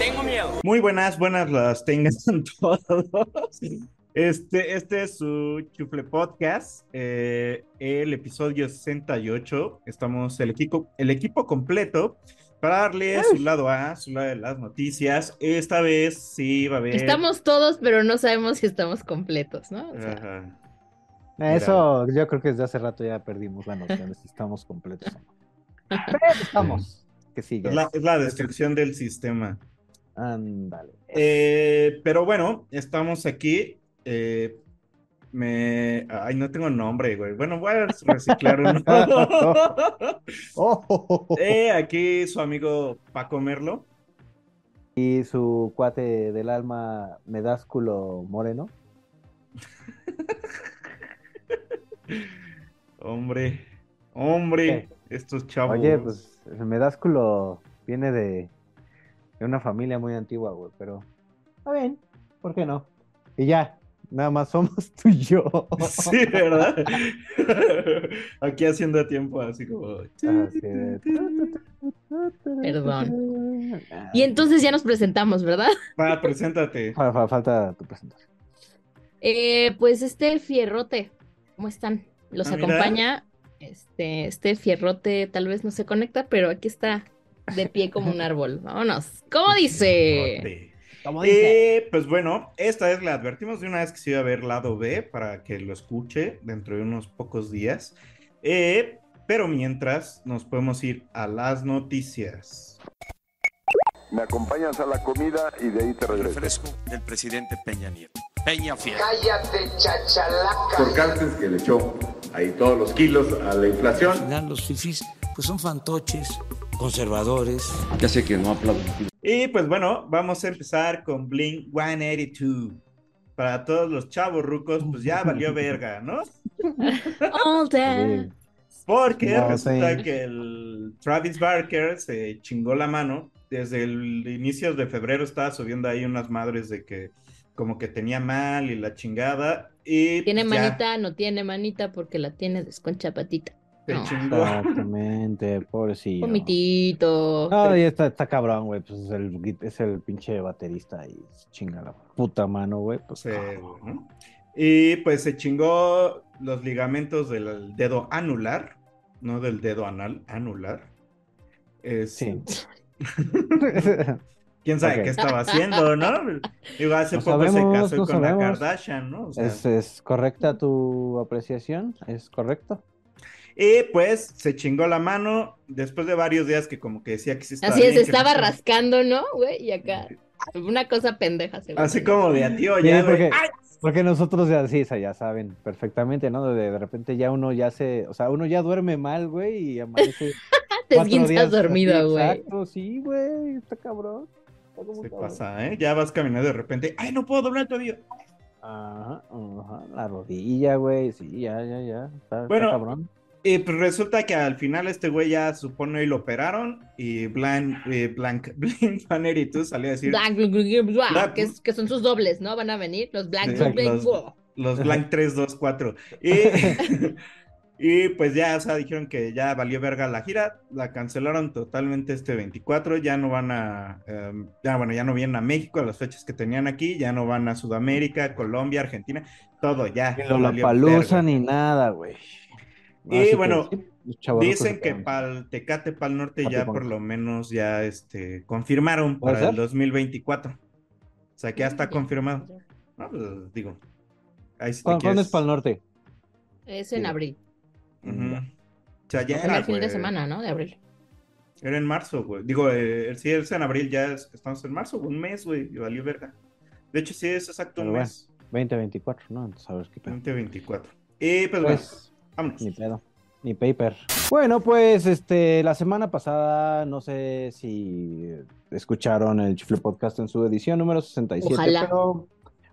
tengo miedo. Muy buenas, buenas las tengan todos. Este, este es su Chufle Podcast, eh, el episodio 68. Estamos el equipo, el equipo completo para darle su lado A, su lado de las noticias. Esta vez sí va a haber. Estamos todos, pero no sabemos si estamos completos, ¿no? O sea, Ajá. Eso yo creo que desde hace rato ya perdimos la noción de si estamos completos o no. Pero estamos. Que sigue. Es la, es la destrucción del sistema. Ándale. Eh, pero bueno, estamos aquí. eh, me. Ay, no tengo nombre, güey. Bueno, voy a reciclar uno. Oh. Eh, aquí su amigo Paco Merlo. Y su cuate del alma, Medásculo Moreno. Hombre, hombre, estos chavos. Oye, pues el Medásculo viene de, de una familia muy antigua, güey, pero está bien, ¿por qué no? Y ya, nada más somos tú y yo. Sí, ¿verdad? Aquí haciendo tiempo, así como. Así de- Perdón. Y entonces ya nos presentamos, ¿verdad? Va, preséntate. Fa- fa- Falta tu presentación. Eh, pues este fierrote, ¿cómo están? Los Ah, mira. acompaña. Este, este fierrote tal vez no se conecta, pero aquí está de pie como un árbol. Vámonos. ¿Cómo dice? Como Eh, pues bueno, esta vez le advertimos de una vez que se iba a ver lado B para que lo escuche dentro de unos pocos días. Eh, pero mientras nos podemos ir a las noticias. Me acompañas a la comida y de ahí te regreso. Refresco del presidente Peña Nieto. Peña Fiel. Cállate, chachalaca. por Cárcel que le echó ahí todos los kilos a la inflación. Al final los fifís pues son fantoches, conservadores. Ya sé que no aplaudo. Y pues bueno, vamos a empezar con Blink 182. Para todos los chavos rucos, pues ya valió verga, ¿no? All day. Porque No, resulta sí. que el Travis Barker se chingó la mano. Desde el inicio de febrero estaba subiendo ahí unas madres de que como que tenía mal y la chingada. Y Tiene pues ya manita, no tiene manita porque la tiene desconcha se No. chingó. Exactamente, pobrecillo. Vomitito. No, y está, está cabrón, güey. Pues es el, es el pinche baterista y chinga la puta mano, güey. Pues, Sí, ¿no? Y pues se chingó los ligamentos del dedo anular, no del dedo anal, anular. Es- sí. ¿Quién sabe qué estaba haciendo, no? Digo, hace No poco se sabemos, casó no con la. Kardashian, ¿no? O sea, ¿Es, es correcta tu apreciación? ¿Es correcto? Y pues se chingó la mano después de varios días que como que decía que sí estaba Así es, bien, no estaba rascando, ¿no, güey? Y acá. Una cosa pendeja. Así como de a tío, Sí, ya, porque, porque nosotros ya sí, ya saben perfectamente, ¿no? De, de repente ya uno ya se, o sea, uno ya duerme mal, güey, y amanece Te cuatro esguinzas días dormido, así, güey. Exacto, sí, güey, está cabrón. Está como Se cabrón. pasa, ¿eh? Ya vas caminando de repente, ¡ay, no puedo doblar el tobillo! Ajá, ajá, la rodilla, güey, sí, ya, ya, ya, está, está Bueno, cabrón. Y pues resulta que al final este güey ya supone y lo operaron y Blank, eh, Blank, Blink 182 salió a decir que, es- que son sus dobles, ¿no? Van a venir los Black, Sí, black, los- los Blank 3, 2, 4. Y, y pues ya, o sea, dijeron que ya valió verga la gira, la cancelaron totalmente este 24, ya no van a, em, ya bueno, ya no vienen a México a las fechas que tenían aquí, ya no van a Sudamérica, Colombia, Argentina, todo ya. Ni la valió palusa ni nada, güey. Y Así que bueno, chavorrucos Dicen que para el Tecate, para el norte, ya por lo menos ya este, confirmaron ¿Puede para el ser? 2024. O sea, que ya está Ya. confirmado. No, pues, digo. Ahí sí te ¿Cuándo, cuándo es quieres- para el norte? Es en Sí. abril. Ujú. O sea, ya El era, fin de güey. semana, ¿no? De abril. Era en marzo, güey. Digo, eh, sí, es en abril, ya es- estamos en marzo, un mes, güey, y valió verga. De hecho, sí, es exacto un Pero bueno. mes, 2024, ¿no? Entonces, a ver qué pedo. 2024. Y pues, bueno, Pues, vámonos. ni pedo. Ni paper. Bueno, pues este, la semana pasada, no sé si escucharon el Chifle Podcast en su edición número 67, Ojalá. pero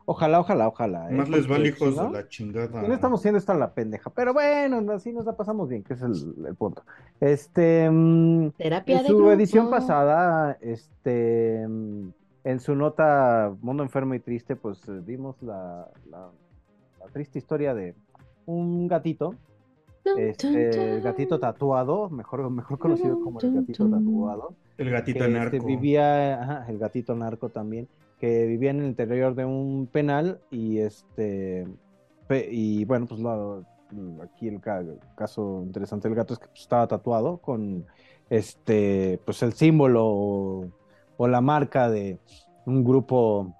ojalá, ojalá, ojalá. ¿eh? Más les vale hijos no, de la chingada. no estamos haciendo esta la pendeja, pero bueno, así nos la pasamos bien, que es el, el punto. Este, mm, Terapia en de su grupo. edición pasada, este, mm, en su nota Mundo Enfermo y Triste, pues eh, dimos la, la- la triste historia de un gatito, este, el gatito tatuado, mejor, mejor conocido como el gatito tatuado, El gatito que este, narco. vivía, ajá, el gatito narco también, que vivía en el interior de un penal y este, pe- y bueno, pues lo- aquí el ca- caso interesante del gato es que pues, estaba tatuado con este, pues el símbolo o, o la marca de un grupo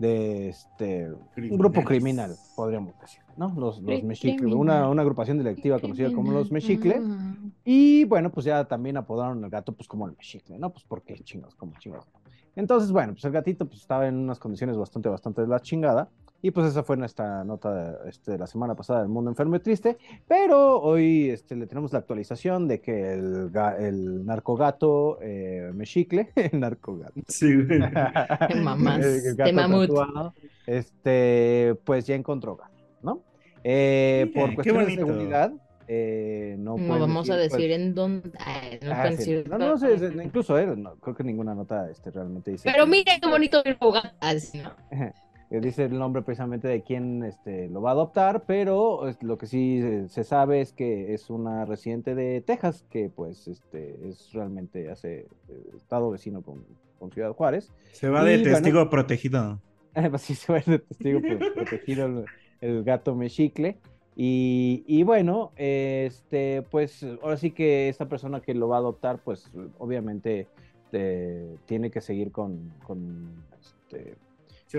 de este, un grupo criminal, podríamos decir, ¿no? Los, los Mexicle, una, una agrupación delictiva conocida como los Mexicle. Ah. Y bueno, pues ya también apodaron al gato pues como el mexicle, ¿no? Pues porque chingos, como chingos. Entonces, bueno, pues el gatito pues estaba en unas condiciones bastante, bastante de la chingada. Y pues esa fue nuestra nota de, este, la semana pasada del mundo enfermo y triste. Pero hoy este, le tenemos la actualización de que el, ga- el narcogato eh, mexicle, el narcogato. Sí, güey. Qué mamás de gato mamut. tatuado, este, pues ya encontró gato, ¿no? Eh, Mira, por cuestiones de seguridad, eh, no, No vamos a pues, decir en dónde. Ay, no Ah, sí. decir No, no, sí, sí, incluso él, no, creo que ninguna nota este, realmente dice. Pero mire qué bonito el jugar. Dice el nombre precisamente de quién este, lo va a adoptar, pero lo que sí eh, se sabe es que es una residente de Texas, que pues este, es realmente hace eh, estado vecino con, con Ciudad Juárez. Se va de Y, bueno, testigo protegido. pues sí, se va de testigo pro- protegido el, el gato mexicle. Y, y bueno, este, pues ahora sí que esta persona que lo va a adoptar, pues obviamente eh, tiene que seguir con, con este,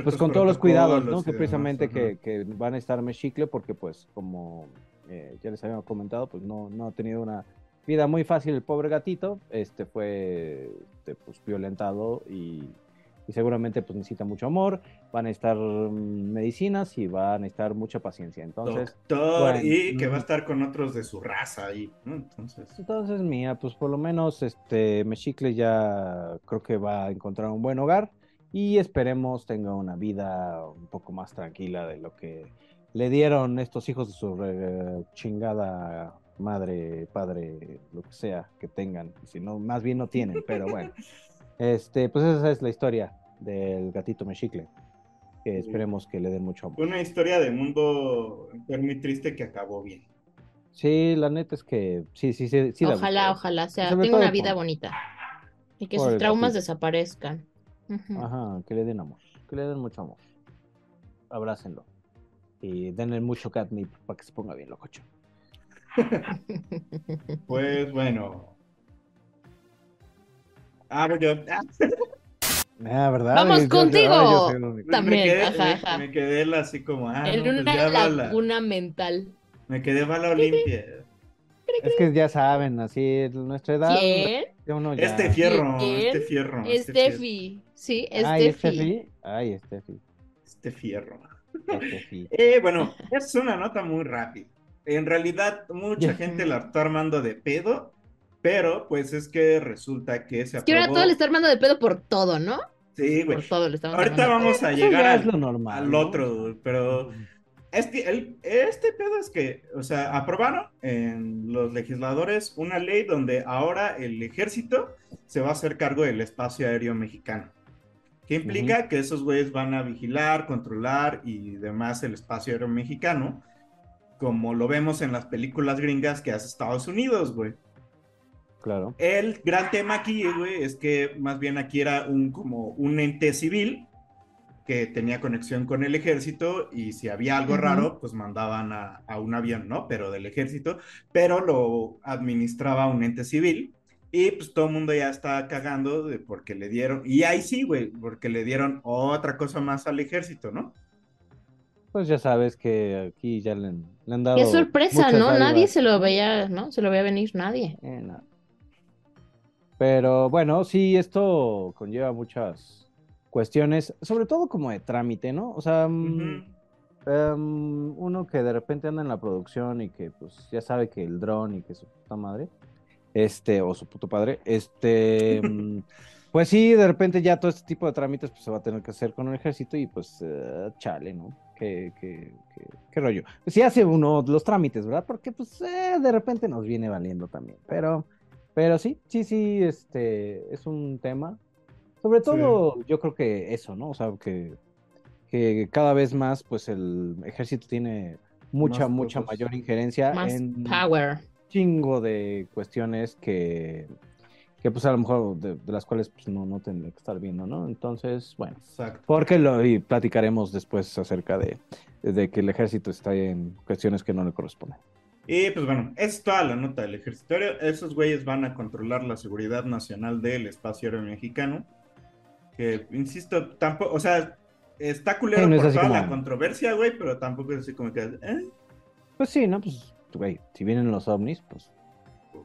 pues con todos los cuidados, ¿no? Que precisamente que, que van a estar mexicle porque pues como eh, ya les habíamos comentado, pues no, no ha tenido una vida muy fácil el pobre gatito, este fue este, pues, violentado y, y seguramente pues necesita mucho amor, van a estar mm, medicinas y van a necesitar mucha paciencia, entonces... Doctor, bueno, y que va a mm. estar con otros de su raza ahí, ¿no? Entonces. Entonces, mía, pues por lo menos este Mexicle ya creo que va a encontrar un buen hogar y esperemos tenga una vida un poco más tranquila de lo que le dieron estos hijos de su re- chingada madre, padre, lo que sea que tengan. Si no, más bien no tienen, pero bueno. Este, pues esa es la historia del gatito Mexicle. Que esperemos que le den mucho amor. Una historia de mundo enfermo y triste que acabó bien. Sí, la neta es que sí, sí, sí. ojalá, ojalá sea, Sobre tenga una vida por- bonita. Y que sus traumas gatito. desaparezcan. Ajá, que le den amor, que le den mucho amor. Abrácenlo. Y denle mucho catnip para que se ponga bien lococho. Pues bueno. Ah, yo. Ah, ¿verdad? Vamos Yo- contigo. yo. También, me quedé, ajá, me- ajá. me quedé la- así como, ah, en no, pues una bala. laguna mental. Me quedé bala Olimpia. Es que ya saben, así nuestra edad. ¿Quién? uno ya- Este fierro, ¿Quién? este fierro. este fierro, Sí, Ay, Steffi. Steffi. Ay, Steffi. Este fierro. Eh, bueno, es una nota muy rápida. En realidad, mucha gente la está armando de pedo, pero pues es que resulta que se Que ahora aprobó. todo le está armando de pedo por todo, ¿no? Sí, güey. Por todo le estamos Ahorita armando. vamos a llegar al, es lo normal. al ¿no? otro, güey, pero es que el- este pedo es que, o sea, aprobaron en los legisladores una ley donde ahora el ejército se va a hacer cargo del espacio aéreo mexicano. Que implica que esos güeyes van a vigilar, controlar y demás el espacio aéreo mexicano, como lo vemos en las películas gringas que hace Estados Unidos, güey. Claro. El gran tema aquí, güey, es que más bien aquí era un como un ente civil que tenía conexión con el ejército y si había algo raro, pues mandaban a, a un avión, ¿no? Pero del ejército, pero lo administraba un ente civil y pues todo el mundo ya está cagando de porque le dieron, y ahí sí, güey, porque le dieron otra cosa más al ejército, ¿no? Pues ya sabes que aquí ya le, han- le han dado. Qué sorpresa, ¿no? Nadie se lo veía, ¿no? Se lo veía venir, nadie. Eh, no. Pero bueno, sí, esto conlleva muchas cuestiones, sobre todo como de trámite, ¿no? O sea, mm, em, uno que de repente anda en la producción y que pues ya sabe que el dron y que su puta madre, este, o su puto padre, este, mm, pues sí, de repente ya todo este tipo de trámites pues se va a tener que hacer con el ejército y pues eh, chale, ¿no? Qué, qué, qué, qué rollo. Pues sí hace uno los trámites, ¿verdad? Porque pues eh, de repente nos viene valiendo también, pero, pero sí, sí, sí, este, es un tema. Sobre todo, yo creo que eso, ¿no? O sea, que, que cada vez más, pues el ejército tiene mucha, Más mucha cosas. mayor injerencia Más en power. Chingo de cuestiones que, que pues a lo mejor de, de las cuales pues no, no tendría que estar viendo, ¿no? Entonces, bueno, Exacto. porque lo y platicaremos después acerca de, de que el ejército está en cuestiones que no le corresponden. Y pues bueno, es toda la nota del ejército. Esos güeyes van a controlar la seguridad nacional del espacio aéreo mexicano. Que, insisto, tampoco, o sea, está culero Sí, no por toda como- la controversia, güey, pero tampoco es así como que, ¿eh? Pues sí, ¿no? Pues, güey, si vienen los ovnis, pues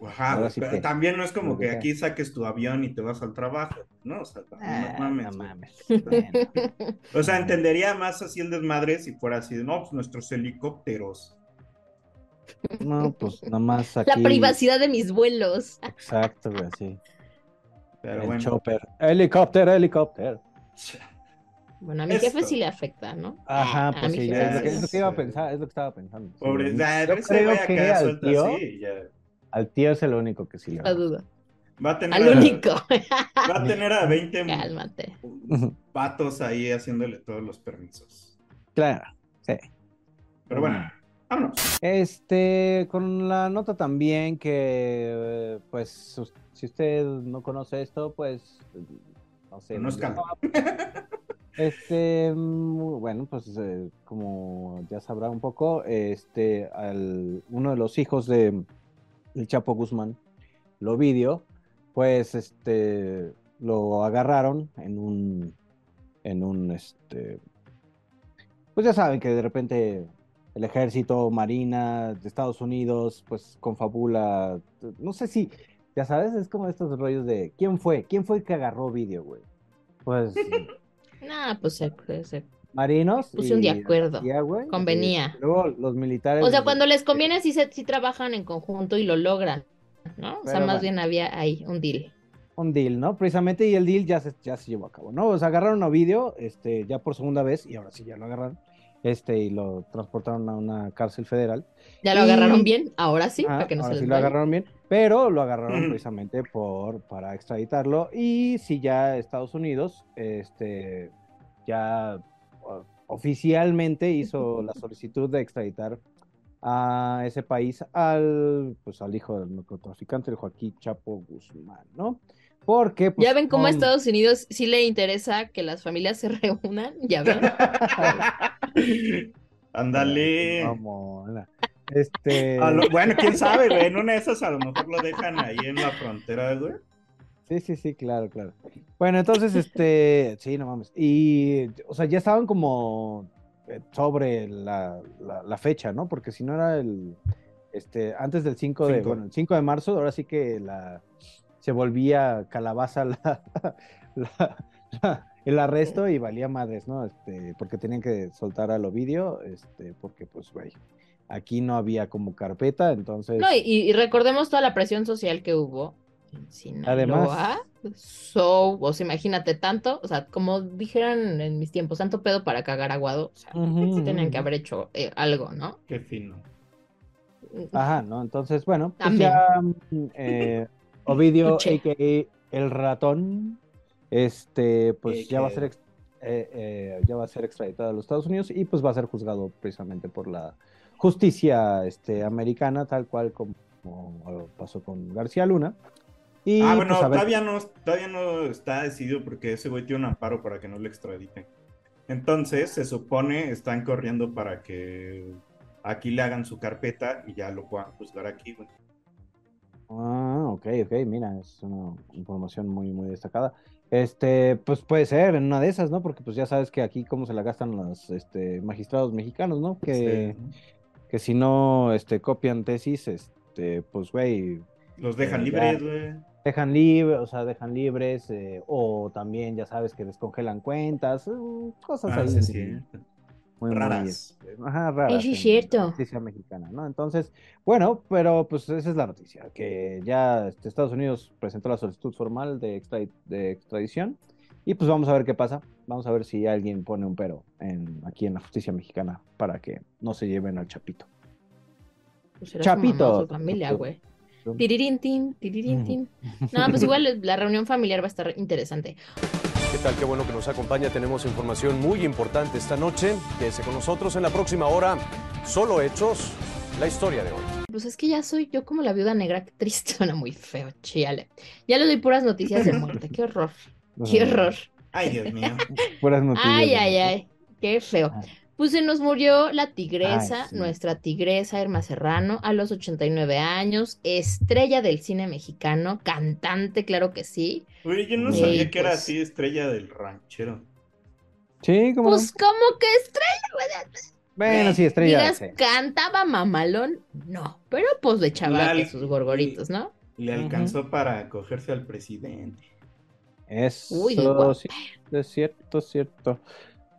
Ajá, Ahora güey, sí pero que- también no es como que aquí saques tu avión y te vas al trabajo, ¿no? O sea, también ah, no mames. no güey. mames. Bueno. O sea, entendería más así el desmadre si fuera así de, no, pues nuestros helicópteros. No, pues nada más La privacidad de mis vuelos. Exacto, güey, sí. Pero el bueno. chopper. Helicóptero, helicóptero. Bueno, a mi Esto. jefe sí le afecta, ¿no? Ajá, A pues sí, es lo sí que, le es lo que iba a pensar, es lo que estaba pensando. sí. Pobre, Yo ese creo acá que al tío, así y ya. al tío es el único que sí le va a No dudo. Va a tener Al a- único. Va a tener a 20 Cálmate. vatos ahí haciéndole todos los permisos. Claro, sí. Pero bueno, vámonos. Este, con la nota también que, pues, si usted no conoce esto, pues, no sé. Conózcalo. Este, mm, bueno, pues, eh, como ya sabrá un poco, este, al, uno de los hijos de el Chapo Guzmán, Lovidio, pues, este, lo agarraron en un, en un, este, pues ya saben que de repente el ejército, marina de Estados Unidos, pues confabula, no sé si, ya sabes, es como estos rollos de, ¿quién fue? ¿Quién fue el que agarró vídeo, güey? Pues Nah, pues se, se- marinos. Pusieron y de acuerdo. Convenía. y luego los militares. O sea, cuando les conviene sí, se, sí trabajan en conjunto y lo logran, ¿no? O sea, más bueno. bien había ahí un deal. un deal, ¿no? Precisamente, y el deal ya se, ya se llevó a cabo, ¿no? O sea, agarraron a Ovidio, este, ya por segunda vez, y ahora sí ya lo agarraron, este, y lo transportaron a una cárcel federal. Ya lo Y- agarraron bien, ahora sí, Ah, para que no ahora se sí lo agarraron bien, pero lo agarraron Mm. precisamente por, para extraditarlo, y si ya Estados Unidos, este, ya oficialmente hizo la solicitud de extraditar a ese país al, pues, al hijo del narcotraficante, el Joaquín Chapo Guzmán, ¿no? Porque, pues, Ya ven cómo a Estados Unidos sí le interesa que las familias se reúnan, ya ven. Ándale. Este. Lo- bueno, quién sabe, güey. En una de esas a lo mejor lo dejan ahí en la frontera, güey. Sí, sí, sí, claro, claro. Bueno, entonces, este, sí, no mames. Y, o sea, ya estaban como eh, sobre la, la- la fecha, ¿no? Porque si no era el, este, antes del 5 de, Cinco. bueno, el 5 de marzo, ahora sí que la, se volvía calabaza la, la- la- el arresto y valía madres, ¿no? Este, porque tenían que soltar al Ovidio, este, porque, pues, güey, aquí no había como carpeta, entonces... No, y, y recordemos toda la presión social que hubo en Sinaloa. Además. So, o sea, imagínate tanto, o sea, como dijeran en mis tiempos, tanto pedo para cagar aguado, o sea, sí tenían que haber hecho eh, algo, ¿no? Qué fino. Ajá, ¿no? Entonces, bueno, pues ya mm, eh, Ovidio, a.k.a. El Ratón, este, pues ya va a ser eh, eh, ya va a ser extraditado a los Estados Unidos y pues va a ser juzgado precisamente por la justicia este, americana, tal cual como, como pasó con García Luna. Y, ah, bueno, pues, a ver- todavía no, todavía no está decidido porque ese güey tiene un amparo para que no le extraditen. Entonces, se supone están corriendo para que aquí le hagan su carpeta y ya lo puedan juzgar aquí, güey. Ah, ok, ok, mira, es una información muy, muy destacada. Este, pues puede ser en una de esas, ¿no? Porque pues ya sabes que aquí cómo se la gastan los este, magistrados mexicanos, ¿no? Que, Sí. que si no este, copian tesis, este, pues güey, Los dejan Eh, libres, ya. güey. dejan libres, o sea, dejan libres, eh, o también ya sabes que descongelan cuentas, eh, cosas Ah, ahí. sí, sí. Muy, muy, Raras. este, ajá, raras Eso es en cierto. la justicia mexicana, ¿no? Entonces, bueno, pero pues esa es la noticia, que ya este, Estados Unidos presentó la solicitud formal de, extra- de extradición y pues vamos a ver qué pasa, vamos a ver si alguien pone un pero en, aquí en la justicia mexicana para que no se lleven al Chapito. Pues su mamá Chapito. su familia, güey. Tiririntin, tiririntin. No, pues igual la reunión familiar va a estar interesante. ¿Qué tal? Qué bueno que nos acompaña. Tenemos información muy importante esta noche. Quédese con nosotros en la próxima hora. Solo hechos, la historia de hoy. Pues es que ya soy yo como la viuda negra, qué triste, suena muy feo, chíale. Ya le doy puras noticias de muerte, qué horror, qué horror. Ay, Dios mío. Puras noticias. Ay, ay, ay, qué feo. Pues se nos murió la tigresa, Ay, sí. nuestra tigresa Irma Serrano, a los 89 años, estrella del cine mexicano, cantante, claro que sí. Oye, yo no sabía que era pues. así estrella del ranchero. Sí, como Pues, ¿cómo que estrella? güey? Bueno, sí, estrella. Sí. cantaba mamalón, no, pero pues le echaba que sus gorgoritos, ¿no? Le alcanzó para cogerse al presidente. Eso Uy, sí, es cierto, es cierto.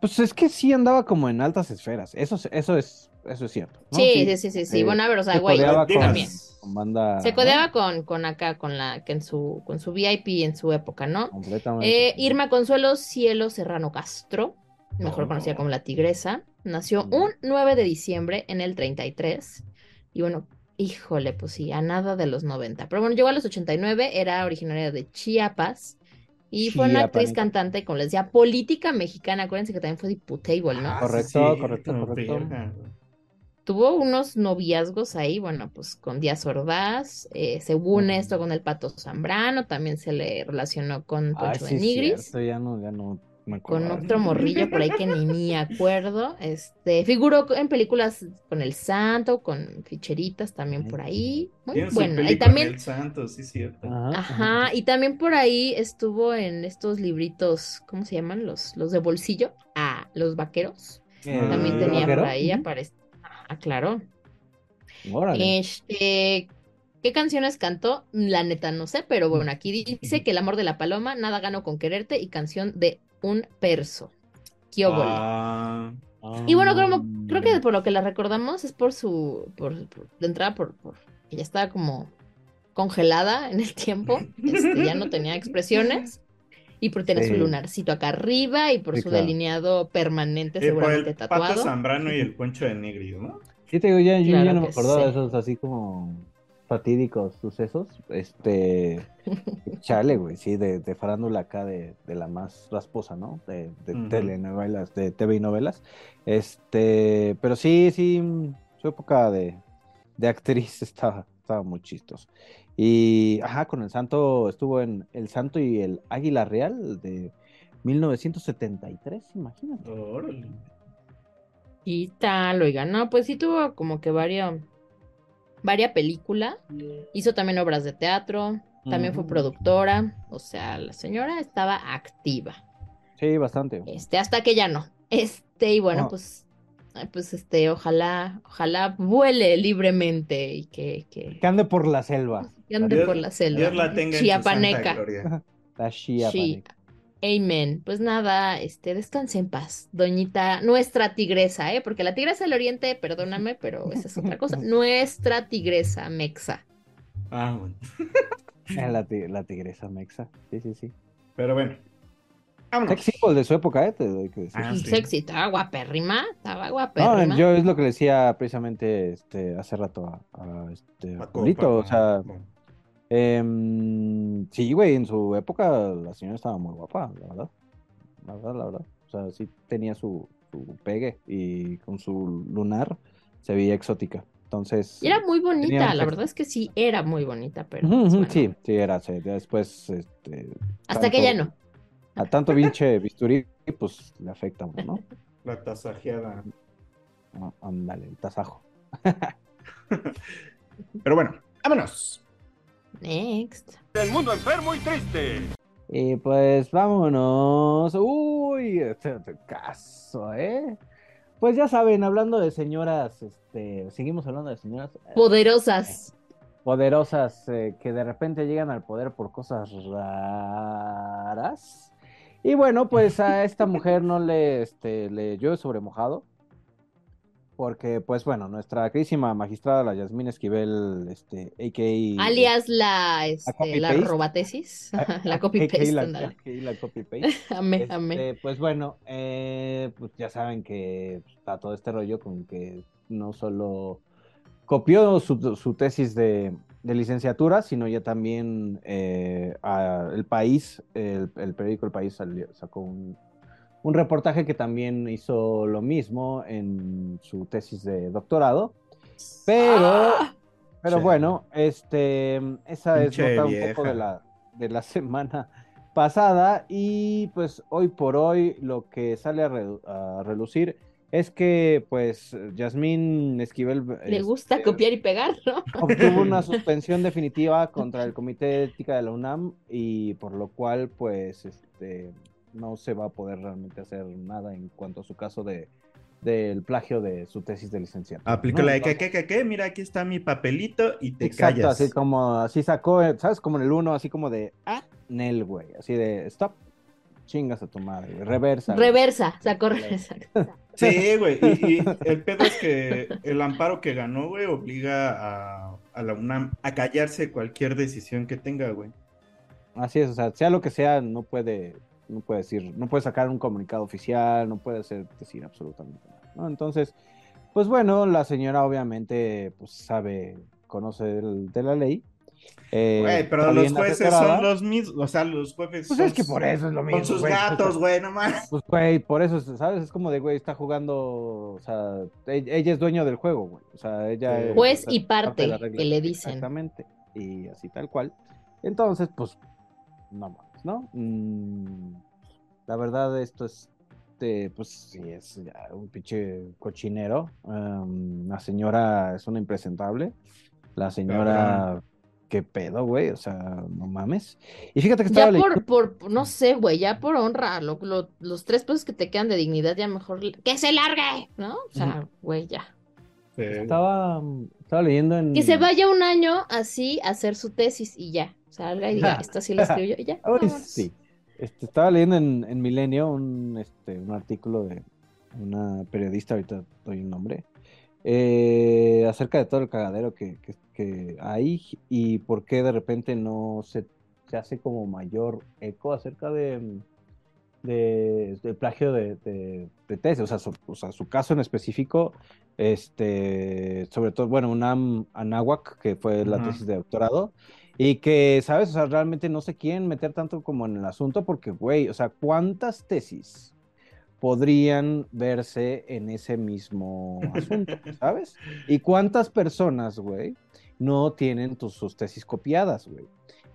Pues es que sí andaba como en altas esferas. Eso, es- eso es, eso es cierto. ¿no? Sí, sí, sí, sí, sí. eh, Bueno, a ver, o sea, se güey, con, también. con banda. Se ¿no? codeaba con, con acá, con la, que en su, con su VIP en su época, ¿no? Completamente. Eh, Irma Consuelo Cielo Serrano Castro, mejor Oh. conocida como la Tigresa, nació un 9 de diciembre en el 33. Y bueno, híjole, pues sí, a nada de los 90. Pero bueno, llegó a los 89, era originaria de Chiapas. Y fue una actriz cantante, como les decía, política mexicana. Acuérdense que también fue diputable, ¿no? Ah, Correcto, sí, correcto, correcto. Tuvo unos noviazgos ahí, bueno, pues con Díaz Ordaz, eh, según esto con el Pato Zambrano, también se le relacionó con Ay, Poncho sí, de Nigris, cierto, ya no, ya no me con otro morrillo por ahí que ni me acuerdo. Este, figuró en películas con El Santo, con ficheritas también por ahí. Muy peli Y también, el santo, sí, cierto. Ajá, ajá, y también por ahí estuvo en estos libritos, ¿cómo se llaman? Los, los de bolsillo. Ah, los vaqueros. Eh, También Ah, tenía por ahí aparece. Ah, claro. Órale. Este, ¿qué canciones cantó? La neta no sé, pero bueno, aquí dice que El amor de la paloma, Nada gano con quererte y canción de un perso. ¿Qué óvole? Ah, Y bueno, Ah, creo que por lo que la recordamos es por su, por, por- de entrada por, por que ya estaba como congelada en el tiempo, este, ya no tenía expresiones. Y por tener su lunarcito acá arriba y por Sí, su claro. delineado permanente, eh, por seguramente el Pato tatuado. Zambrano y el Poncho de Nigris, ¿no? Sí, te digo, ya, yo ya Claro no me acordaba de sí. esos así como fatídicos sucesos. Este, chale, güey, sí, de, de farándula acá de, de la más rasposa, ¿no? De, de telenovelas, de TV y novelas. Este, pero sí, sí, mm, su época de, de actriz estaba, estaba muy chistoso. Y, ajá, con el Santo, estuvo en El Santo y el Águila Real de 1973, imagínate. Órale. Y tal, oiga, no, pues sí tuvo como que varias, varias películas, hizo también obras de teatro, también fue productora, o sea, la señora estaba activa, Sí, bastante. este, hasta que ya no, este, y bueno, No. pues, pues este, ojalá, ojalá vuele libremente y que, que, Que ande por la selva. que ande Dios- por la selva, Dios la tenga en su chiapaneca. santa gloria. La Sí. Amen. Pues nada, este, descanse en paz, doñita, nuestra tigresa, ¿eh? Porque la tigresa del oriente, perdóname, pero esa es otra cosa. Nuestra tigresa mexa. Ah, bueno. Eh, La, ti- la tigresa mexa. Sí, sí, sí. Pero bueno. Vámonos. Sex symbol de su época, ¿eh? Te doy que decir. Ah, sí. Sexy, estaba guapérrima, estaba No, guapérrima. yo es lo que le decía precisamente este, hace rato a, a, este, a Paco, Paco, o sea, Paco. Em, sí, güey, en su época la señora estaba muy guapa, la verdad, la verdad, la verdad, o sea, sí tenía su, su pegue y con su lunar se veía exótica, entonces... Y era muy bonita, la verdad es que sí, era muy bonita, pero pues, bueno, Sí, sí, era, sí, después, este... hasta que ya no. A tanto pinche bisturí, pues le afecta, ¿no? La tasajeada. Ah, Ándale, el tasajo. Pero bueno, vámonos. Next. El mundo enfermo y triste. Y pues vámonos. Uy, este este caso, ¿eh? Pues ya saben, hablando de señoras, este, seguimos hablando de señoras eh, Poderosas. poderosas eh, que de repente llegan al poder por cosas raras. Y bueno, pues a esta mujer no le, este, le llueve sobre mojado. Porque pues bueno, nuestra querísima magistrada, la Yasmín Esquivel, este, a.k.a. Alias la, este, la, robatesis, la copy-paste. La, la copy-paste. este. Pues bueno, eh, pues ya saben que está todo este rollo con que no solo copió su, su tesis de, de, licenciatura, sino ya también eh, a El País, el, el periódico El País salió, sacó un un reportaje que también hizo lo mismo en su tesis de doctorado. Pero, ¡Ah! pero bueno, este, esa es nota un poco de la, de la semana pasada. Y pues hoy por hoy lo que sale a, re, a relucir es que pues Yasmín Esquivel le gusta este, copiar y pegar, ¿no? Obtuvo una suspensión definitiva contra el Comité de Ética de la UNAM y por lo cual pues este no se va a poder realmente hacer nada en cuanto a su caso de del plagio de su tesis de licenciatura. Aplícala de que, que, que, que, mira, aquí está mi papelito y te Exacto, callas. así como, así sacó, ¿sabes? Como en el uno, así como de, ah, Nel, güey, así de, stop, chingas a tu madre, reversa. Reversa, sacó reversa. Sí, güey, y, y, el pedo es que el amparo que ganó, güey, obliga a, a la UNAM a callarse cualquier decisión que tenga, güey. Así es, o sea, sea lo que sea, no puede no puede decir, no puede sacar un comunicado oficial, no puede hacer, decir absolutamente nada, ¿no? Entonces, pues bueno, la señora obviamente pues sabe, conoce del, de la ley. Eh, Güey, pero los jueces asesorada. son los mismos, o sea, los jueces Pues son, es que por eso es lo mismo. Con sus güey. gatos, güey, no más. Pues güey, por eso, ¿sabes? Es como de, güey, está jugando, o sea, ella, ella es dueño del juego, güey. O sea, ella es Juez y parte, que le dicen. Exactamente, y así tal cual. Entonces, pues, no mames, ¿no? Mm, la verdad, esto es, este, pues sí, es ya un pinche cochinero. Um, la señora es una impresentable. La señora, qué pedo, güey, o sea, no mames. Y fíjate que estaba Ya leyendo- por, por, no sé, güey, ya por honra, lo- lo- los tres pesos que te quedan de dignidad, ya mejor, ¡que se largue! ¿No? O sea, güey, ya. Estaba, estaba leyendo en... Que se vaya un año así a hacer su tesis y ya. Salga y diga, esta sí la escribió y ya. Sí. Este, estaba leyendo en, en Milenio un, este, un artículo de una periodista, ahorita doy un nombre, eh, acerca de todo el cagadero que, que- que hay y por qué de repente no se, se hace como mayor eco acerca de, de, del plagio de, de, de tesis, o sea, su, o sea, su caso en específico, este, sobre todo, bueno, UNAM Anáhuac, que fue la Ajá. tesis de doctorado, y que, ¿sabes? O sea, realmente no se quieren meter tanto como en el asunto porque, güey, o sea, ¿cuántas tesis podrían verse en ese mismo asunto, ¿sabes? ¿Y cuántas personas, güey, no tienen tus, sus tesis copiadas, güey?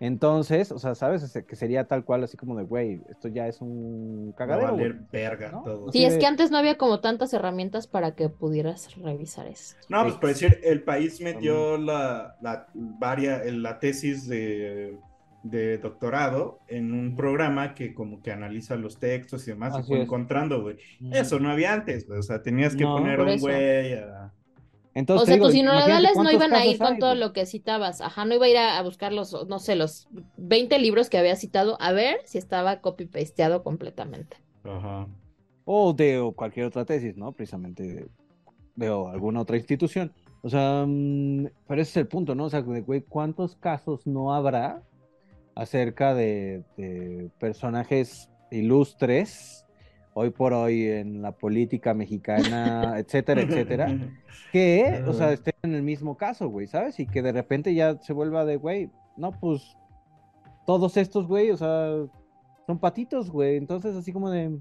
Entonces, o sea, ¿sabes? Que sería tal cual, así como de, güey, esto ya es un Va a cagadero, valer güey. verga ¿no? todo. Sí, es que antes no había como tantas herramientas para que pudieras revisar eso. No, pues por decir, el país metió la, la, varia- la tesis de, de doctorado en un programa que como que analiza los textos y demás y Así fue es. encontrando, güey. Eso no había antes, güey. O sea, tenías que No, poner un güey a... Entonces, O sea, digo, tus ignorables no iban a ir con hay, todo lo que citabas. Ajá, no iba a ir a, a buscar los, no sé, los 20 libros que había citado a ver si estaba copy-pasteado completamente. Ajá. O de o cualquier otra tesis, ¿no? Precisamente de, de o alguna otra institución. O sea, mm, pero ese es el punto, ¿no? O sea, de, güey, ¿cuántos casos no habrá acerca de, de personajes ilustres hoy por hoy en la política mexicana, etcétera, etcétera, que, o sea, estén en el mismo caso, güey, ¿sabes? Y que de repente ya se vuelva de, güey, no, pues todos estos, güey, o sea, son patitos, güey, entonces así como de...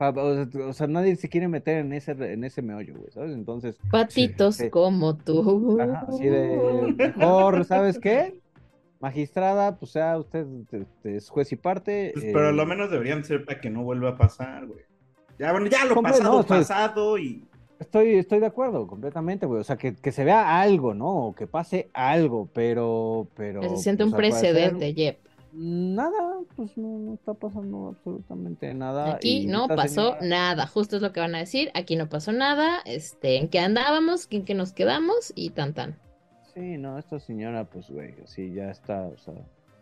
O sea, nadie se quiere meter en ese, en ese meollo, güey, ¿sabes? Entonces, Patitos sí. como tú. ajá, así de, mejor, ¿sabes qué? Magistrada, pues sea usted es juez y parte. Pues, eh, pero lo menos deberían ser para que no vuelva a pasar, güey. Ya, bueno, ya lo Hombre, pasado, no, estoy- pasado y... Estoy, estoy de acuerdo completamente, güey. O sea, que, que se vea algo, ¿no? O que pase algo, pero. pero Que se siente pues, un precedente, Jep. Nada, pues no, no está pasando absolutamente nada. Aquí y no pasó señora- nada, justo es lo que van a decir. Aquí no pasó nada. Este, en qué andábamos, en qué nos quedamos y tan tan. Sí, no, esta señora, pues, güey, sí, ya está, o sea,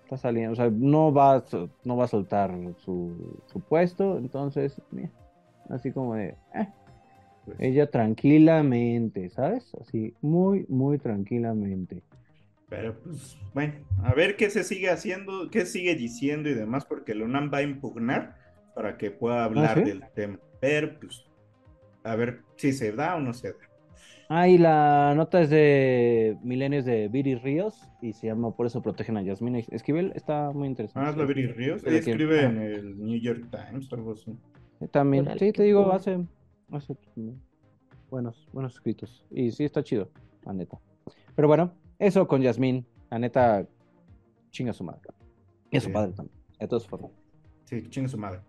está saliendo, o sea, no va, no va a soltar su, su puesto, entonces, mira, así como de, eh, pues. Ella tranquilamente, ¿sabes? Así, muy, muy tranquilamente. Pero pues, bueno, a ver qué se sigue haciendo, qué sigue diciendo y demás, porque la UNAM va a impugnar para que pueda hablar ¿Ah, sí? del tema. Pero pues, a ver si se da o no se da. Ah, y la nota es de Milenios de Viri Ríos y se llama Por eso protegen a Yasmina Esquivel. Está muy interesante. Ah, es la Viri Ríos. Ella escribe en el New York Times o algo así. También, sí, te digo, hace, hace buenos, buenos escritos. Y sí, está chido, la neta. Pero bueno, eso con Yasmín, la neta, chinga su madre. Y a su Sí. padre también, de todas formas. Sí, chingue su madre.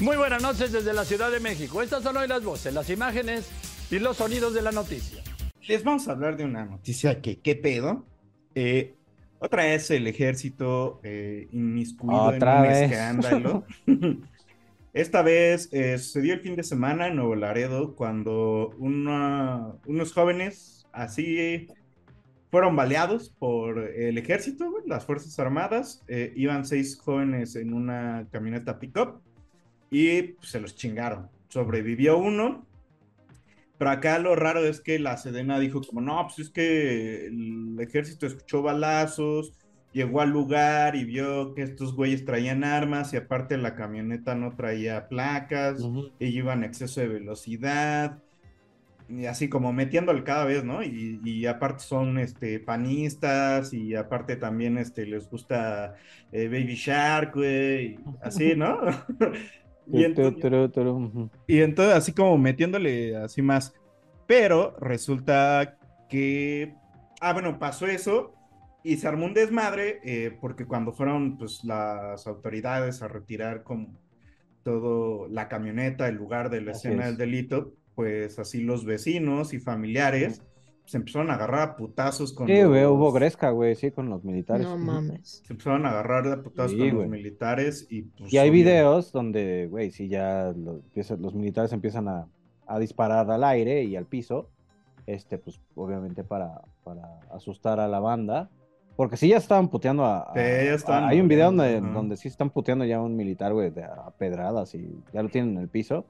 Muy buenas noches desde la Ciudad de México. Estas son hoy las voces, las imágenes y los sonidos de la noticia. Les vamos a hablar de una noticia que, ¿qué pedo? Eh, otra vez el ejército eh, inmiscuido Otra en un vez. escándalo. Esta vez eh, sucedió el fin de semana en Nuevo Laredo cuando una- unos jóvenes así fueron baleados por el ejército, las Fuerzas Armadas. Eh, iban seis jóvenes en una camioneta pickup y pues, se los chingaron. Sobrevivió uno, pero acá lo raro es que la Sedena dijo como, no, pues es que el ejército escuchó balazos, llegó al lugar y vio que estos güeyes traían armas y aparte la camioneta no traía placas, Ujú. y iban a exceso de velocidad, y así como metiéndole cada vez, ¿no? Y, y aparte son este, panistas y aparte también este, les gusta eh, Baby Shark, güey, así, ¿no? y entonces... Turu, ujú. Y entonces, así como metiéndole así más. Pero resulta que. Ah, bueno, pasó eso. Y se armó un desmadre. eh, porque cuando fueron pues, las autoridades a retirar como todo la camioneta, el lugar de la Así escena es. del delito, pues así los vecinos y familiares se empezaron a agarrar a putazos con Sí, güey, los- hubo gresca, güey, sí, con los militares. No mames. Se empezaron a agarrar a putazos Sí, con los güey. militares y pues. Y hay videos donde, güey, sí, ya los militares empiezan a, a disparar al aire y al piso, este, pues, obviamente para, para asustar a la banda, porque sí ya estaban puteando a... Sí, ya estaban a- hay un video donde, donde sí están puteando ya a un militar, güey, de a pedradas y ya lo tienen en el piso,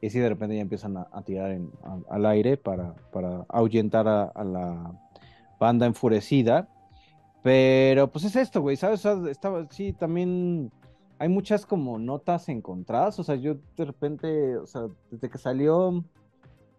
y sí de repente ya empiezan a, a tirar en- a- al aire para, para ahuyentar a, a la banda enfurecida. Pero pues es esto, güey, ¿sabes? O sea, estaba, sí, también hay muchas como notas encontradas, o sea, yo de repente, o sea, desde que salió,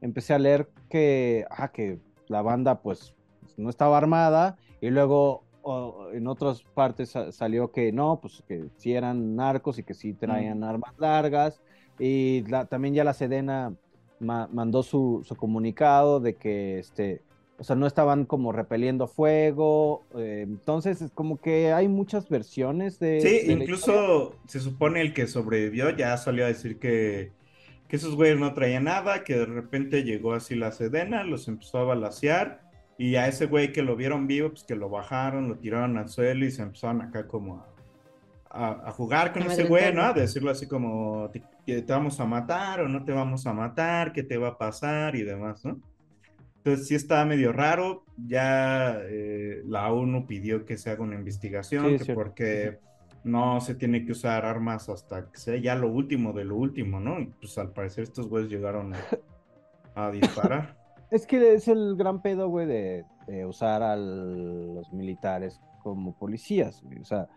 empecé a leer que, ah, que la banda pues no estaba armada y luego o, en otras partes sa- salió que no, pues que sí eran narcos y que sí traían armas largas y la- también ya la Sedena ma- mandó su, su comunicado de que este o sea, no estaban como repeliendo fuego. eh, entonces, es como que hay muchas versiones de. Sí, de incluso se supone el que sobrevivió ya salió a decir que, que esos güeyes no traían nada, que de repente llegó así la Sedena, los empezó a balacear y a ese güey que lo vieron vivo, pues que lo bajaron, lo tiraron al suelo y se empezaron acá como a, a- a jugar con ese güey, ¿no? A decirlo así como te, te vamos a matar o no te vamos a matar, qué te va a pasar y demás, ¿no? Entonces sí está medio raro, ya eh, la ONU pidió que se haga una investigación, Sí, que porque no se tiene que usar armas hasta que sea ya lo último de lo último, ¿no? Y pues al parecer estos güeyes llegaron a, a disparar. Es que es el gran pedo, güey, de, de usar a los militares como policías, güey. O sea,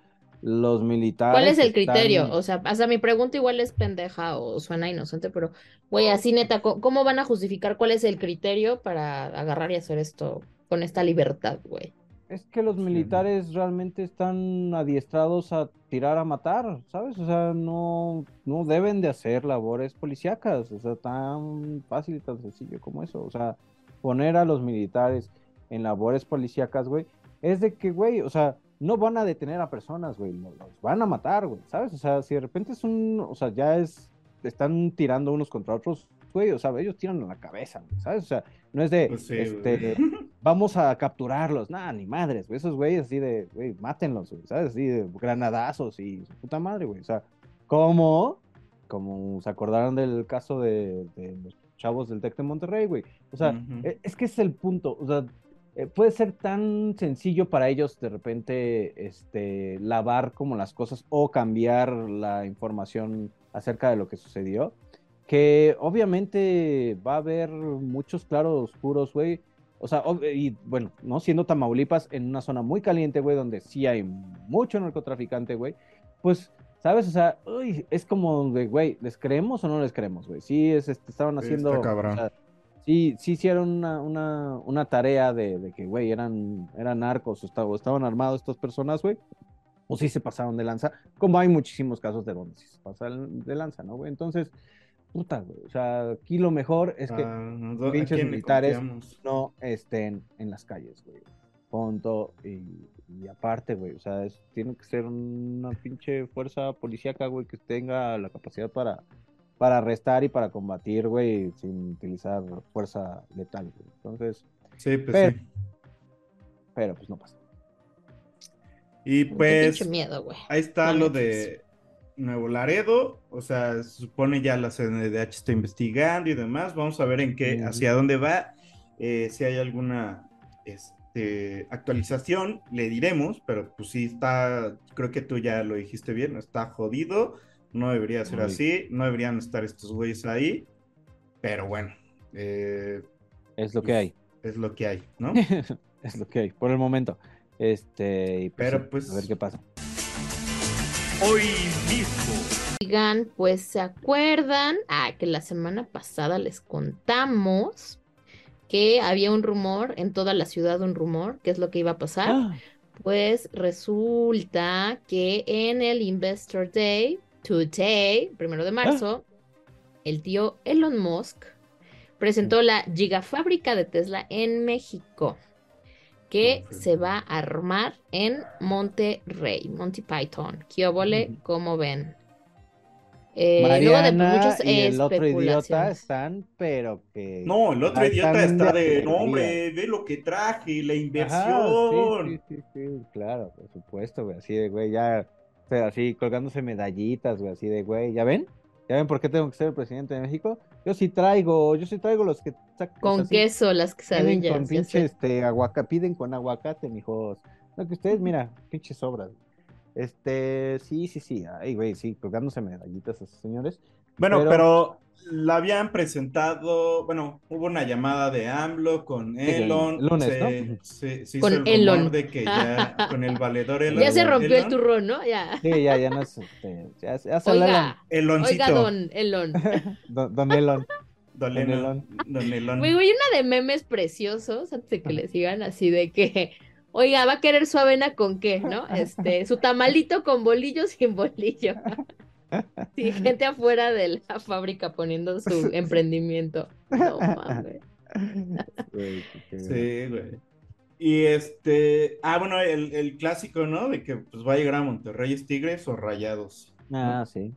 los militares. ¿Cuál es el están- criterio? O sea, hasta mi pregunta igual es pendeja o suena inocente, pero, güey, así neta, ¿cómo van a justificar cuál es el criterio para agarrar y hacer esto con esta libertad, güey? Es que los militares realmente están adiestrados a tirar a matar, ¿sabes? O sea, no, no deben de hacer labores policíacas, o sea, tan fácil y tan sencillo como eso. O sea, poner a los militares en labores policíacas, güey, es de que, güey, o sea, no van a detener a personas, güey, lo- los van a matar, güey, ¿sabes? O sea, si de repente es un, o sea, ya es, están tirando unos contra otros, güey, o sea, ellos tiran en la cabeza, güey, ¿sabes? O sea, no es de, Pues sí, este, vamos a capturarlos, nada, ni madres, güey, esos güeyes así de, güey, mátenlos, güey, ¿sabes? Así de granadazos y su puta madre, güey, o sea, como, como se acordaron del caso de, de los chavos del Tec de Monterrey, güey, o sea, e- es que es el punto, o sea, eh, puede ser tan sencillo para ellos de repente este, lavar como las cosas o cambiar la información acerca de lo que sucedió, que obviamente va a haber muchos claros oscuros, güey. O sea, y bueno, no siendo Tamaulipas en una zona muy caliente, güey, donde sí hay mucho narcotraficante, güey, pues, ¿sabes? O sea, uy, es como güey, ¿les creemos o no les creemos, güey? Sí, es, este, estaban haciendo... Está cabrón. o sea, sí, sí hicieron una, una, una tarea de, de que, güey, eran, eran narcos o estaban, estaban armados estas personas, güey. O sí se pasaron de lanza, como hay muchísimos casos de donde sí se pasan de lanza, ¿no, güey? Entonces, puta, güey. O sea, aquí lo mejor es que ¿a pinches militares no estén en las calles, güey. Punto. Y, y aparte, güey, o sea, es- tiene que ser una pinche fuerza policíaca, güey, que tenga la capacidad para, para arrestar y para combatir, güey, sin utilizar fuerza letal, güey. Entonces, Sí, pues pero, sí. pero pues no pasa. Y pues miedo, güey. ahí está lo de Nuevo Laredo, o sea, se supone ya la CNDH está investigando y demás, vamos a ver en qué, hacia dónde va, eh, si hay alguna este, actualización, le diremos, pero pues sí está, creo que tú ya lo dijiste bien, está jodido, no debería ser así, no deberían estar estos güeyes ahí, pero bueno, eh, Es lo que hay. es lo que hay, ¿no? es lo que hay, por el momento. Este, y pues, Pero, pues- a ver qué pasa. Hoy mismo. Oigan, pues se acuerdan, ah, que la semana pasada les contamos que había un rumor, en toda la ciudad un rumor, qué es lo que iba a pasar. Ah, Pues resulta que en el Investor Day, today, primero de marzo, el tío Elon Musk presentó la gigafábrica de Tesla en México, que Perfecto. se va a armar en Monterrey, Monty Python. ¿Qué óvole? Ujú. ¿Cómo ven? Eh, luego de Mariana muchas y el otro idiota están, pero que... No, el otro Ah, idiota está de de, no hombre, ve lo que traje, la Ajá, inversión. sí, sí, sí, sí, claro, por supuesto, güey, así de, güey, ya, o sea, así colgándose medallitas, güey, así de, güey, ¿ya ven? ¿Ya ven por qué tengo que ser el presidente de México? Yo sí traigo, yo sí traigo los que sac- Con así, queso, las Vienen quesadillas. con pinche, sé. este, aguacate, piden con aguacate, mijos. No, que ustedes, mira, pinches sobras. Este, sí, sí, sí, ay, güey, sí, colgándose medallitas a esos señores. Bueno, Pero- pero, la habían presentado, bueno, hubo una llamada de AMLO con el Elon, lunes, se, ¿no? se- se hizo Con el rumor Elon. de que ya, con el valedor Elon. Ya se rompió el turrón, ¿no? Ya. Sí, ya, ya no es, este, ya, ya Oiga, Eloncito. oiga, don Elon. don, don Elon. Don Don Elon. Don Elon. Güey, una de memes preciosos, antes de que le sigan, así de que, oiga, va a querer su avena con qué, ¿no? Este, su tamalito con bolillo sin bolillo. Sí, gente afuera de la fábrica poniendo su emprendimiento. No mames. Sí, güey. Y este, ah, bueno, el, el clásico, ¿no? De que pues va a llegar a Monterrey, ¿es Tigres o Rayados? Ah, sí.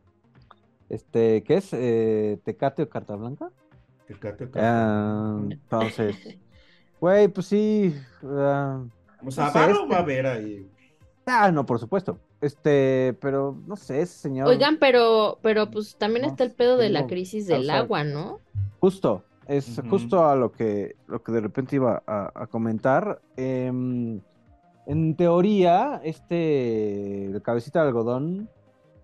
Este, ¿qué es? Eh, ¿Tecate o Carta Blanca? Tecate o Ah, entonces, güey, pues sí. ah, O sea, no sé, este- va a haber ahí. Ah, no, por supuesto. Este, pero no sé, señor. Oigan, pero, pero pues también No, está el pedo de la crisis del agua, ¿no? Justo, es justo a lo que, lo que de repente iba a, a comentar. Em, en teoría, este, el cabecita de algodón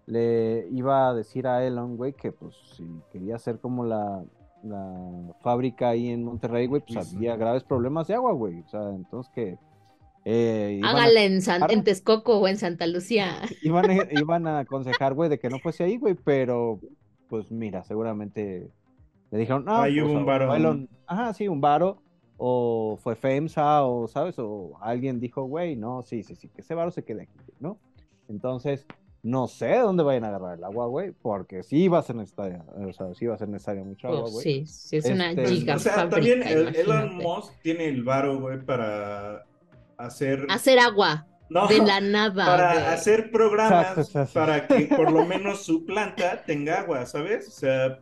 le iba a decir a Elon, güey, que pues si quería hacer como la, la fábrica ahí en Monterrey, güey, pues Sí, sí. había graves problemas de agua, güey. O sea, entonces que... eh, iban a- Hágale en, San- en Texcoco o en Santa Lucía. Iban a, iban a aconsejar, güey, de que no fuese ahí, güey, pero pues mira, seguramente le dijeron, no, Ahí pues, un varo. o Elon- ajá, sí, un varo, o fue FEMSA, o, ¿sabes? O alguien dijo, güey, no, sí, sí, sí, que ese varo se quede aquí, ¿no? Entonces, no sé de dónde vayan a agarrar el agua, güey, porque sí va a ser necesaria, o sea, sí va a ser necesaria mucha agua, Pues güey. sí, sí, es una Este, Pues, giga o sea, también el- Elon. Musk tiene el varo, güey, para hacer... Hacer agua No, de la nada. para hacer programas Exacto, exacto. para que por lo menos su planta tenga agua, ¿sabes? O sea,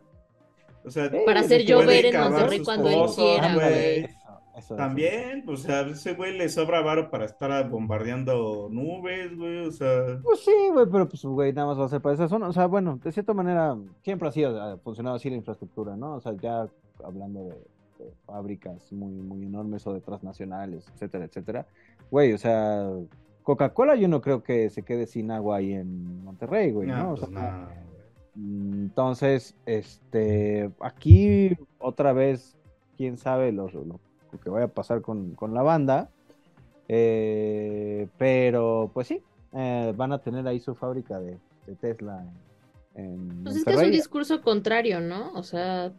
o sea, Para hacer llover en Monterrey cuando él quiera, güey. Eso. También, pues a ese güey le sobra varo para estar bombardeando nubes, güey, o sea, Pues sí, güey, pero pues, güey, nada más va a ser para esa zona. O sea, bueno, de cierta manera, siempre ha sido, ha funcionado así la infraestructura, ¿no? O sea, ya hablando de, de fábricas muy, muy enormes o de transnacionales, etcétera, etcétera. Güey, o sea, Coca-Cola yo no creo que se quede sin agua ahí en Monterrey, güey, no, ¿no? O pues sea, no, Entonces, este, aquí otra vez, quién sabe lo, lo que vaya a pasar con, con la banda. Eh, pero, pues sí, eh, van a tener ahí su fábrica de, de Tesla en, en Pues es que es un discurso contrario, ¿no? O sea,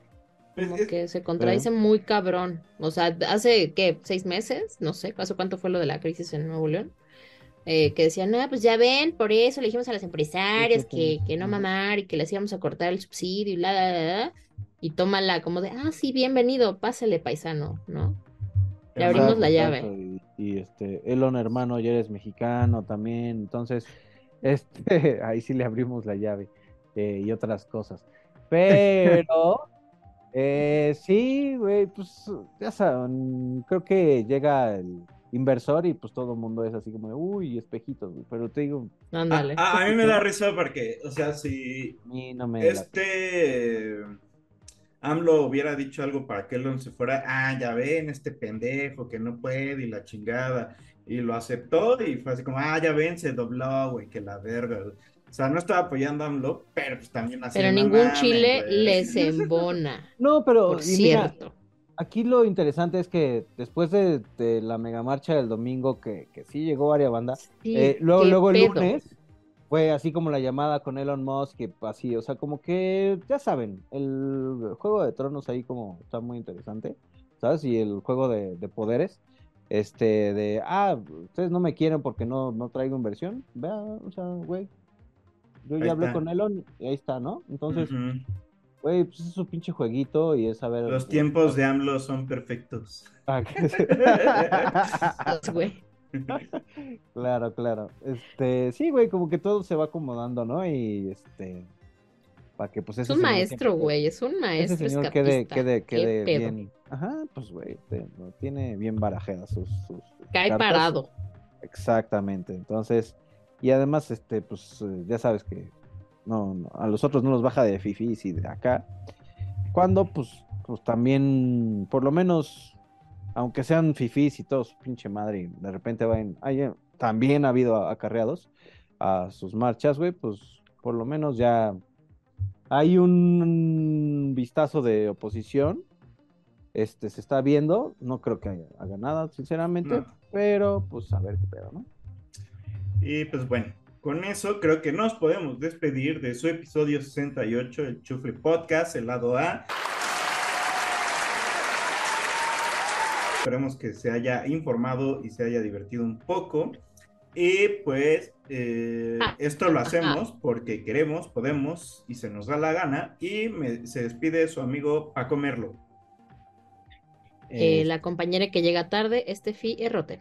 como que se contradice muy cabrón. O sea, hace, ¿qué? ¿Seis meses? No sé, ¿hace cuánto fue lo de la crisis en Nuevo León? Eh, que decían, no, pues ya ven, por eso le dijimos a las empresarias que, que no mamar y que les íbamos a cortar el subsidio y bla, bla, bla, bla. Y tómala como de, ah, sí, bienvenido, pásale, paisano, ¿no? Le abrimos la llave. Y, y, este, Elon, hermano, ya eres mexicano también. Entonces, este, ahí sí le abrimos la llave eh, y otras cosas. Pero, eh, sí, güey, pues ya saben, creo que llega el inversor y pues todo el mundo es así como de, uy, espejitos, güey. Pero te digo. Ándale. A, a, mí me da risa porque, o sea, si no me este AMLO hubiera dicho algo para que Elon se fuera, ah, ya ven, este pendejo que no puede y la chingada. Y lo aceptó y fue así como, ah, ya ven, se dobló, güey, que la verga. Güey. O sea, no estaba apoyando a AMLO, pero pues también así. Pero ningún chile les embona. No, pero por cierto. Mira, aquí lo interesante es que después de, de la megamarcha del domingo, que, que sí llegó varias bandas, Sí, eh, luego, luego el pedo. lunes fue así como la llamada con Elon Musk, que así, o sea, como que, ya saben, el juego de tronos ahí como está muy interesante, ¿sabes? Y el juego de, de poderes, este, de, ah, ustedes no me quieren porque no, no traigo inversión, vea, o sea, güey, yo Ahí ya hablé está. con Elon y ahí está, ¿no? Entonces, güey, pues es su pinche jueguito y es saber... Los tiempos de AMLO son perfectos. Ah, güey. Claro, claro. Este, sí, güey, como que todo se va acomodando, ¿no? Y este, para que pues Es ese un maestro, güey, es un ese maestro señor quede, quede, Qué quede bien. Ajá, pues güey, tiene bien barajeadas sus, sus Cae cartas. parado. Exactamente. Entonces, y además, este, pues eh, ya sabes que no, no, a los otros no los baja de fifis y de acá. Cuando, pues, pues también, por lo menos, aunque sean fifis y todos, pinche madre, y de repente vayan, hay, también ha habido acarreados a sus marchas, güey, pues por lo menos ya hay un vistazo de oposición. Este se está viendo, no creo que haya, haga nada, sinceramente, No. pero pues a ver qué pedo, ¿no? Y pues bueno, con eso creo que nos podemos despedir de su episodio 68, el Chufle Podcast, el lado A. Esperemos que se haya informado y se haya divertido un poco. Y pues eh, Ah, esto lo hacemos porque queremos, podemos y se nos da la gana. Y me- se despide su amigo Paco Merlo. Eh, Eh, la compañera que llega tarde, Estefi Errote.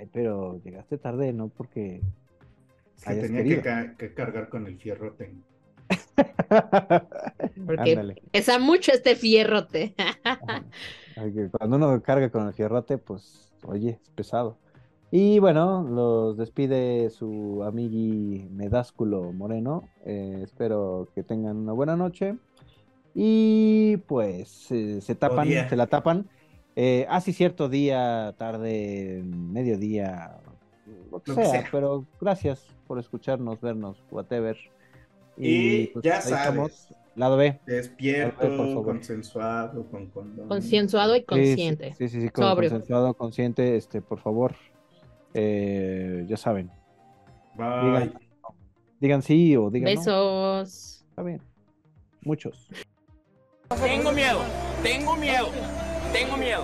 Ay, pero llegaste tarde, ¿no? Porque Es que hayas tenía que, ca- que cargar con el fierrote. Porque Ándale. pesa mucho este fierrote. Cuando uno carga con el fierrote, pues, oye, es pesado. Y bueno, los despide su amigui Medásculo Moreno. Eh, espero que tengan una buena noche. Y pues eh, se tapan, se la tapan. Eh, ah, sí, cierto, día, tarde, mediodía, lo que Lo que sea, sea. pero gracias por escucharnos, vernos, whatever. Y pues, ya sabes. estamos. Lado B. Despierto, por favor. consensuado, con condón. Consensuado y Sí, consciente. Sí, sí, sí, con- Sobrio. consensuado, consciente, este, por favor, eh, ya saben, Bye. digan, digan sí o digan no, Besos. está bien, muchos. Tengo miedo, tengo miedo, tengo miedo.